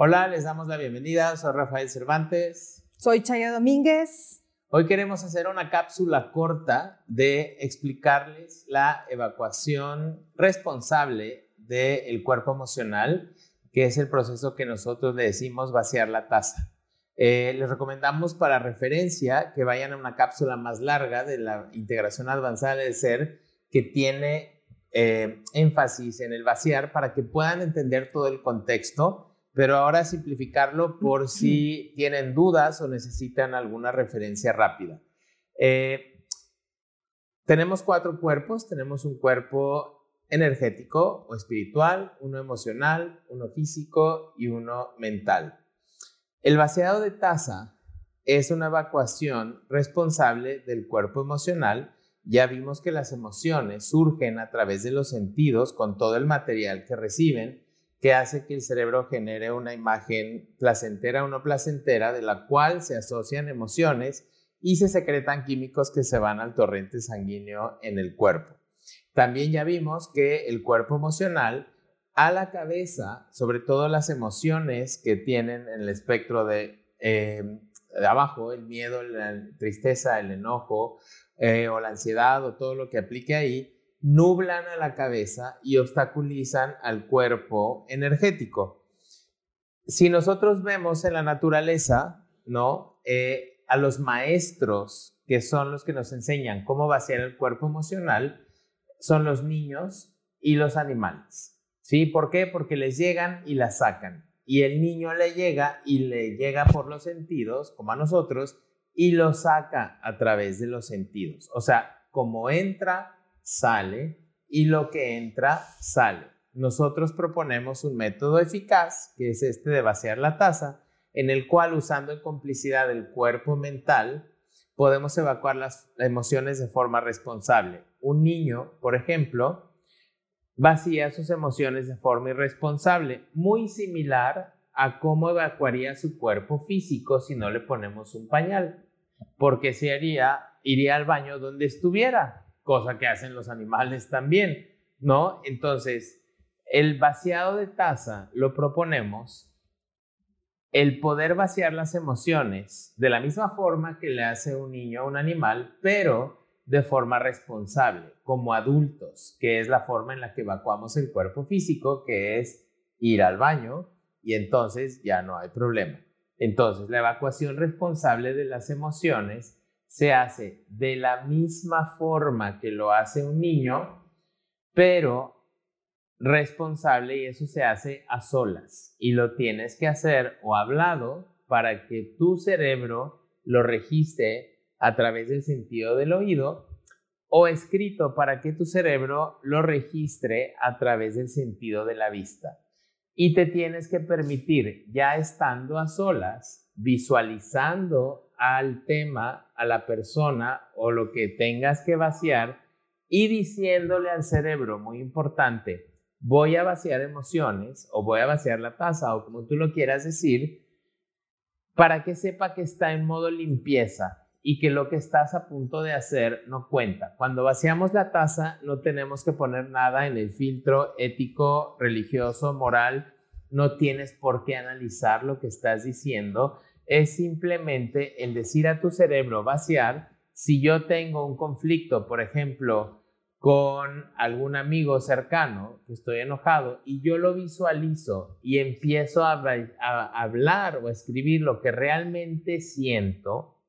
Hola, les damos la bienvenida. Soy Rafael Cervantes. Soy Chaya Domínguez. Hoy queremos hacer una cápsula corta de explicarles la evacuación responsable del cuerpo emocional, que es el proceso que nosotros le decimos vaciar la taza. Eh, les recomendamos para referencia que vayan a una cápsula más larga de la integración avanzada del ser que tiene eh, énfasis en el vaciar para que puedan entender todo el contexto pero ahora simplificarlo por si tienen dudas o necesitan alguna referencia rápida. Eh, tenemos cuatro cuerpos, tenemos un cuerpo energético o espiritual, uno emocional, uno físico y uno mental. El vaciado de taza es una evacuación responsable del cuerpo emocional. Ya vimos que las emociones surgen a través de los sentidos con todo el material que reciben que hace que el cerebro genere una imagen placentera o no placentera de la cual se asocian emociones y se secretan químicos que se van al torrente sanguíneo en el cuerpo. También ya vimos que el cuerpo emocional a la cabeza, sobre todo las emociones que tienen en el espectro de, eh, abajo, el miedo, la tristeza, el enojo eh, o la ansiedad o todo lo que aplique ahí, nublan a la cabeza y obstaculizan al cuerpo energético. Si nosotros vemos en la naturaleza, ¿no? Eh, a los maestros, que son los que nos enseñan cómo vaciar el cuerpo emocional, son los niños y los animales. ¿Sí? ¿Por qué? Porque les llegan y la sacan. Y el niño le llega y le llega por los sentidos, como a nosotros, y lo saca a través de los sentidos. O sea, como entra sale y lo que entra sale. Nosotros proponemos un método eficaz, que es este de vaciar la taza, en el cual usando en complicidad el cuerpo mental, podemos evacuar las emociones de forma responsable. Un niño, por ejemplo, vacía sus emociones de forma irresponsable, muy similar a cómo evacuaría su cuerpo físico si no le ponemos un pañal, porque se haría, iría al baño donde estuviera, cosa que hacen los animales también, ¿no? Entonces, el vaciado de taza lo proponemos el poder vaciar las emociones de la misma forma que le hace un niño a un animal, pero de forma responsable, como adultos, que es la forma en la que evacuamos el cuerpo físico, que es ir al baño y entonces ya no hay problema. Entonces, la evacuación responsable de las emociones se hace de la misma forma que lo hace un niño, pero responsable y eso se hace a solas y lo tienes que hacer o hablado para que tu cerebro lo registre a través del sentido del oído o escrito para que tu cerebro lo registre a través del sentido de la vista. Y te tienes que permitir, ya estando a solas, visualizando al tema, a la persona o lo que tengas que vaciar y diciéndole al cerebro, muy importante, voy a vaciar emociones o voy a vaciar la taza o como tú lo quieras decir, para que sepa que está en modo limpieza y que lo que estás a punto de hacer no cuenta. Cuando vaciamos la taza no tenemos que poner nada en el filtro ético, religioso, moral, no tienes por qué analizar lo que estás diciendo es simplemente el decir a tu cerebro vaciar, si yo tengo un conflicto, por ejemplo, con algún amigo cercano, que estoy enojado, y yo lo visualizo y empiezo a, hablar o a escribir lo que realmente siento,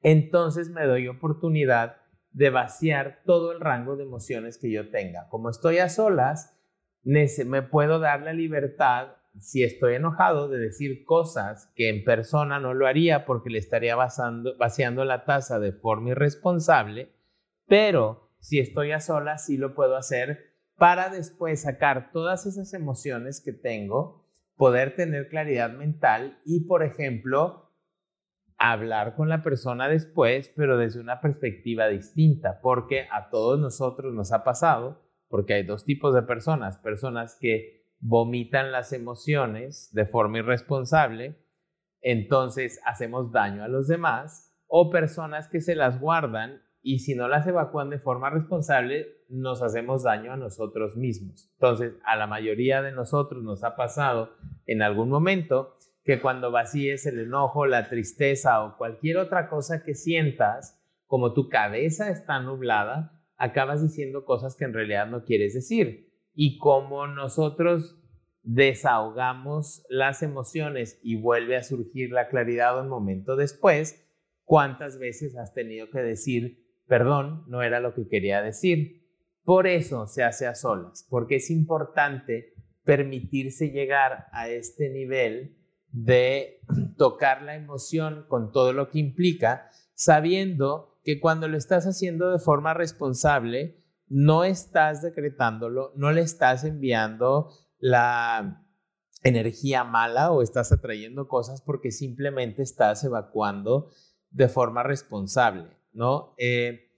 entonces me doy oportunidad de vaciar todo el rango de emociones que yo tenga. Como estoy a solas, me puedo dar la libertad si estoy enojado de decir cosas que en persona no lo haría porque le estaría vaciando la taza de forma irresponsable, pero si estoy a solas sí lo puedo hacer para después sacar todas esas emociones que tengo, poder tener claridad mental y, por ejemplo, hablar con la persona después, pero desde una perspectiva distinta, porque a todos nosotros nos ha pasado, porque hay dos tipos de personas, personas que vomitan las emociones de forma irresponsable, entonces hacemos daño a los demás, o personas que se las guardan y si no las evacúan de forma responsable, nos hacemos daño a nosotros mismos. Entonces, a la mayoría de nosotros nos ha pasado en algún momento que cuando vacíes el enojo, la tristeza o cualquier otra cosa que sientas, como tu cabeza está nublada, acabas diciendo cosas que en realidad no quieres decir. Y como nosotros desahogamos las emociones y vuelve a surgir la claridad un momento después, ¿cuántas veces has tenido que decir, perdón, no era lo que quería decir? Por eso se hace a solas, porque es importante permitirse llegar a este nivel de tocar la emoción con todo lo que implica, sabiendo que cuando lo estás haciendo de forma responsable, no estás decretándolo, no le estás enviando la energía mala o estás atrayendo cosas porque simplemente estás evacuando de forma responsable, ¿no? Eh,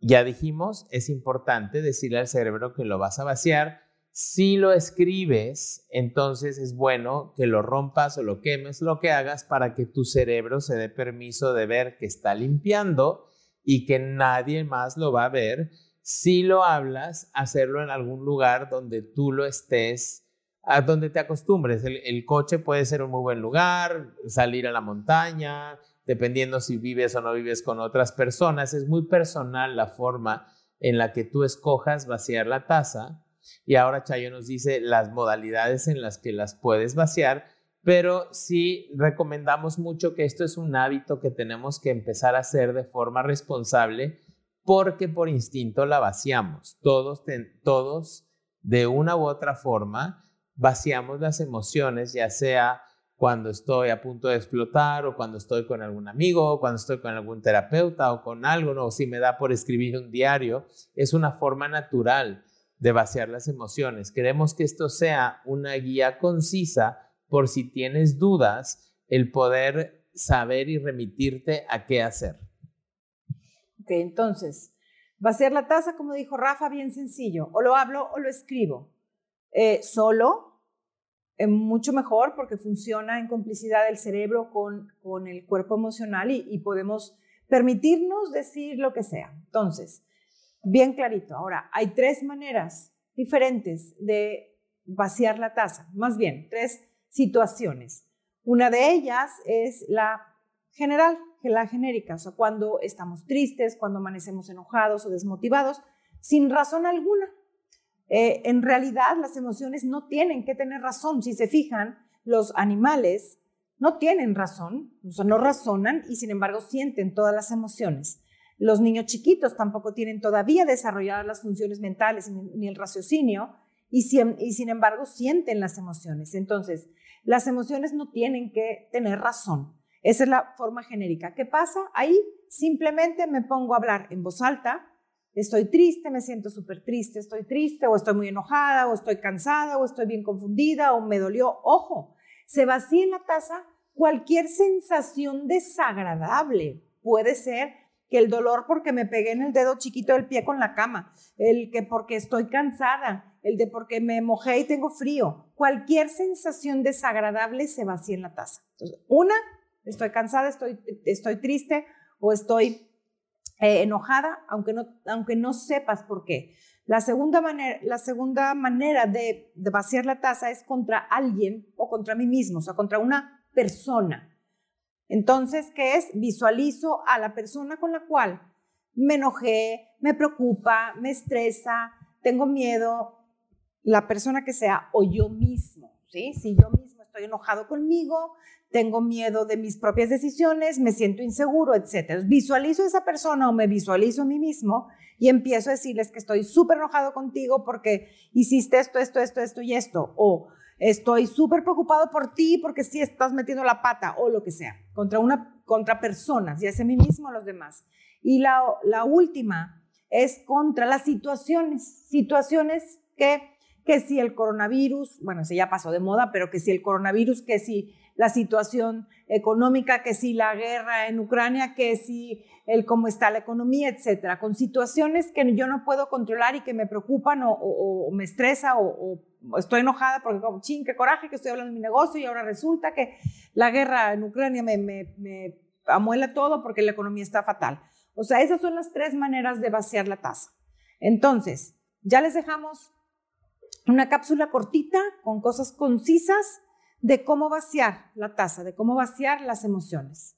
ya dijimos, es importante decirle al cerebro que lo vas a vaciar, si lo escribes, entonces es bueno que lo rompas o lo quemes, lo que hagas para que tu cerebro se dé permiso de ver que está limpiando y que nadie más lo va a ver. Si lo hablas, hacerlo en algún lugar donde tú lo estés, a donde te acostumbres. El, el coche puede ser un muy buen lugar, salir a la montaña, dependiendo si vives o no vives con otras personas. Es muy personal la forma en la que tú escojas vaciar la taza y ahora Chayo nos dice las modalidades en las que las puedes vaciar, pero sí recomendamos mucho que esto es un hábito que tenemos que empezar a hacer de forma responsable porque por instinto la vaciamos. Todos, todos de una u otra forma vaciamos las emociones, ya sea cuando estoy a punto de explotar o cuando estoy con algún amigo o cuando estoy con algún terapeuta o con algo, o si me da por escribir un diario, es una forma natural de vaciar las emociones. Queremos que esto sea una guía concisa por si tienes dudas, el poder saber y remitirte a qué hacer. Entonces, vaciar la taza, como dijo Rafa, bien sencillo. O lo hablo o lo escribo. Eh, solo, eh, mucho mejor porque funciona en complicidad el cerebro con, con el cuerpo emocional y, y podemos permitirnos decir lo que sea. Entonces, bien clarito. Ahora, hay tres maneras diferentes de vaciar la taza, más bien, tres situaciones. Una de ellas es la general, la genérica, o sea, cuando estamos tristes, cuando amanecemos enojados o desmotivados, sin razón alguna. Eh, en realidad, las emociones no tienen que tener razón. Si se fijan, los animales no tienen razón, o sea, no razonan y sin embargo sienten todas las emociones. Los niños chiquitos tampoco tienen todavía desarrolladas las funciones mentales ni el raciocinio y, sin embargo sienten las emociones. Entonces, las emociones no tienen que tener razón. Esa es la forma genérica. ¿Qué pasa? Ahí simplemente me pongo a hablar en voz alta. Estoy triste, me siento súper triste, estoy triste, o estoy muy enojada, o estoy cansada, o estoy bien confundida, o me dolió. Ojo, se vacía en la taza cualquier sensación desagradable. Puede ser que el dolor porque me pegué en el dedo chiquito del pie con la cama, el que porque estoy cansada, el de porque me mojé y tengo frío. Cualquier sensación desagradable se vacía en la taza. Entonces, una, estoy cansada, estoy, estoy triste o estoy eh, enojada, aunque no, aunque no sepas por qué. La segunda manera, la segunda manera de, de vaciar la taza es contra alguien o contra mí mismo, o sea, contra una persona. Entonces, ¿qué es? Visualizo a la persona con la cual me enojé, me preocupa, me estresa, tengo miedo, la persona que sea o yo mismo, ¿sí? Si yo mismo enojado conmigo, tengo miedo de mis propias decisiones, me siento inseguro, etc. Visualizo a esa persona o me visualizo a mí mismo y empiezo a decirles que estoy súper enojado contigo porque hiciste esto, esto, esto, esto y esto. O estoy súper preocupado por ti porque sí estás metiendo la pata o lo que sea, contra, una, contra personas, ya sea mí mismo o los demás. Y la última es contra las situaciones, situaciones que, que si el coronavirus, bueno, se ya pasó de moda, pero que si el coronavirus, que si la situación económica, que si la guerra en Ucrania, que si el cómo está la economía, etcétera, con situaciones que yo no puedo controlar y que me preocupan o, me estresa o, estoy enojada porque como, ching, qué coraje que estoy hablando de mi negocio y ahora resulta que la guerra en Ucrania me, me, me amuela todo porque la economía está fatal. O sea, esas son las tres maneras de vaciar la taza. Entonces, ya les dejamos una cápsula cortita con cosas concisas de cómo vaciar la taza, de cómo vaciar las emociones.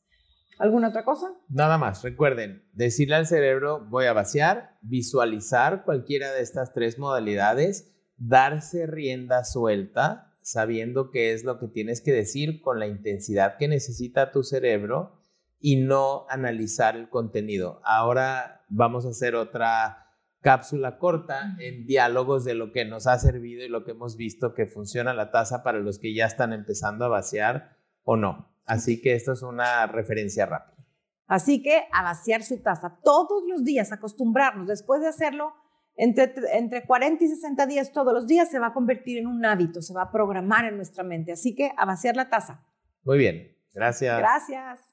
¿Alguna otra cosa? Nada más, recuerden, decirle al cerebro voy a vaciar, visualizar cualquiera de estas tres modalidades, darse rienda suelta, sabiendo qué es lo que tienes que decir con la intensidad que necesita tu cerebro y no analizar el contenido. Ahora vamos a hacer otra cápsula corta en diálogos de lo que nos ha servido y lo que hemos visto que funciona la taza para los que ya están empezando a vaciar o no. Así que esto es una referencia rápida. Así que a vaciar su taza todos los días, acostumbrarnos, después de hacerlo entre, entre 40 y 60 días todos los días, se va a convertir en un hábito, se va a programar en nuestra mente. Así que a vaciar la taza. Muy bien, gracias. Gracias.